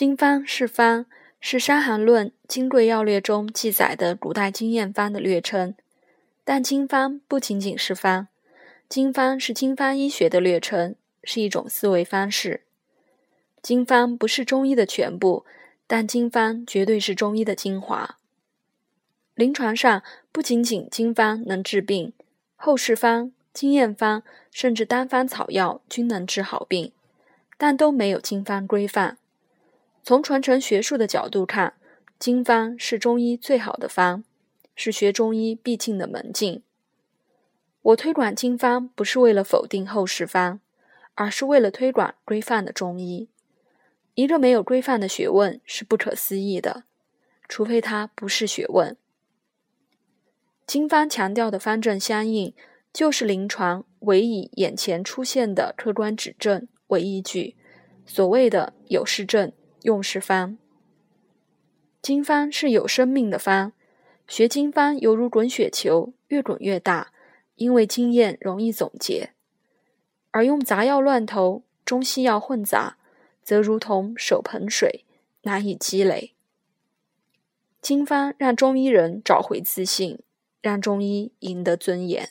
经方是方，是《伤寒论·金匮要略》中记载的古代经验方的略称。但经方不仅仅是方，经方是经方医学的略称，是一种思维方式。经方不是中医的全部，但经方绝对是中医的精华。临床上，不仅仅经方能治病，后世方、经验方，甚至单方草药均能治好病，但都没有经方规范。从传承学术的角度看，经方是中医最好的方，是学中医必进的门径。我推广经方，不是为了否定后世方，而是为了推广规范的中医。一个没有规范的学问是不可思议的，除非它不是学问。经方强调的方正相应，就是临床唯以眼前出现的客观指证为依据，所谓的有是证。用是方，经方是有生命的方，学经方犹如滚雪球，越滚越大，因为经验容易总结；而用杂药乱投，中西药混杂，则如同手盆水，难以积累。经方让中医人找回自信，让中医赢得尊严。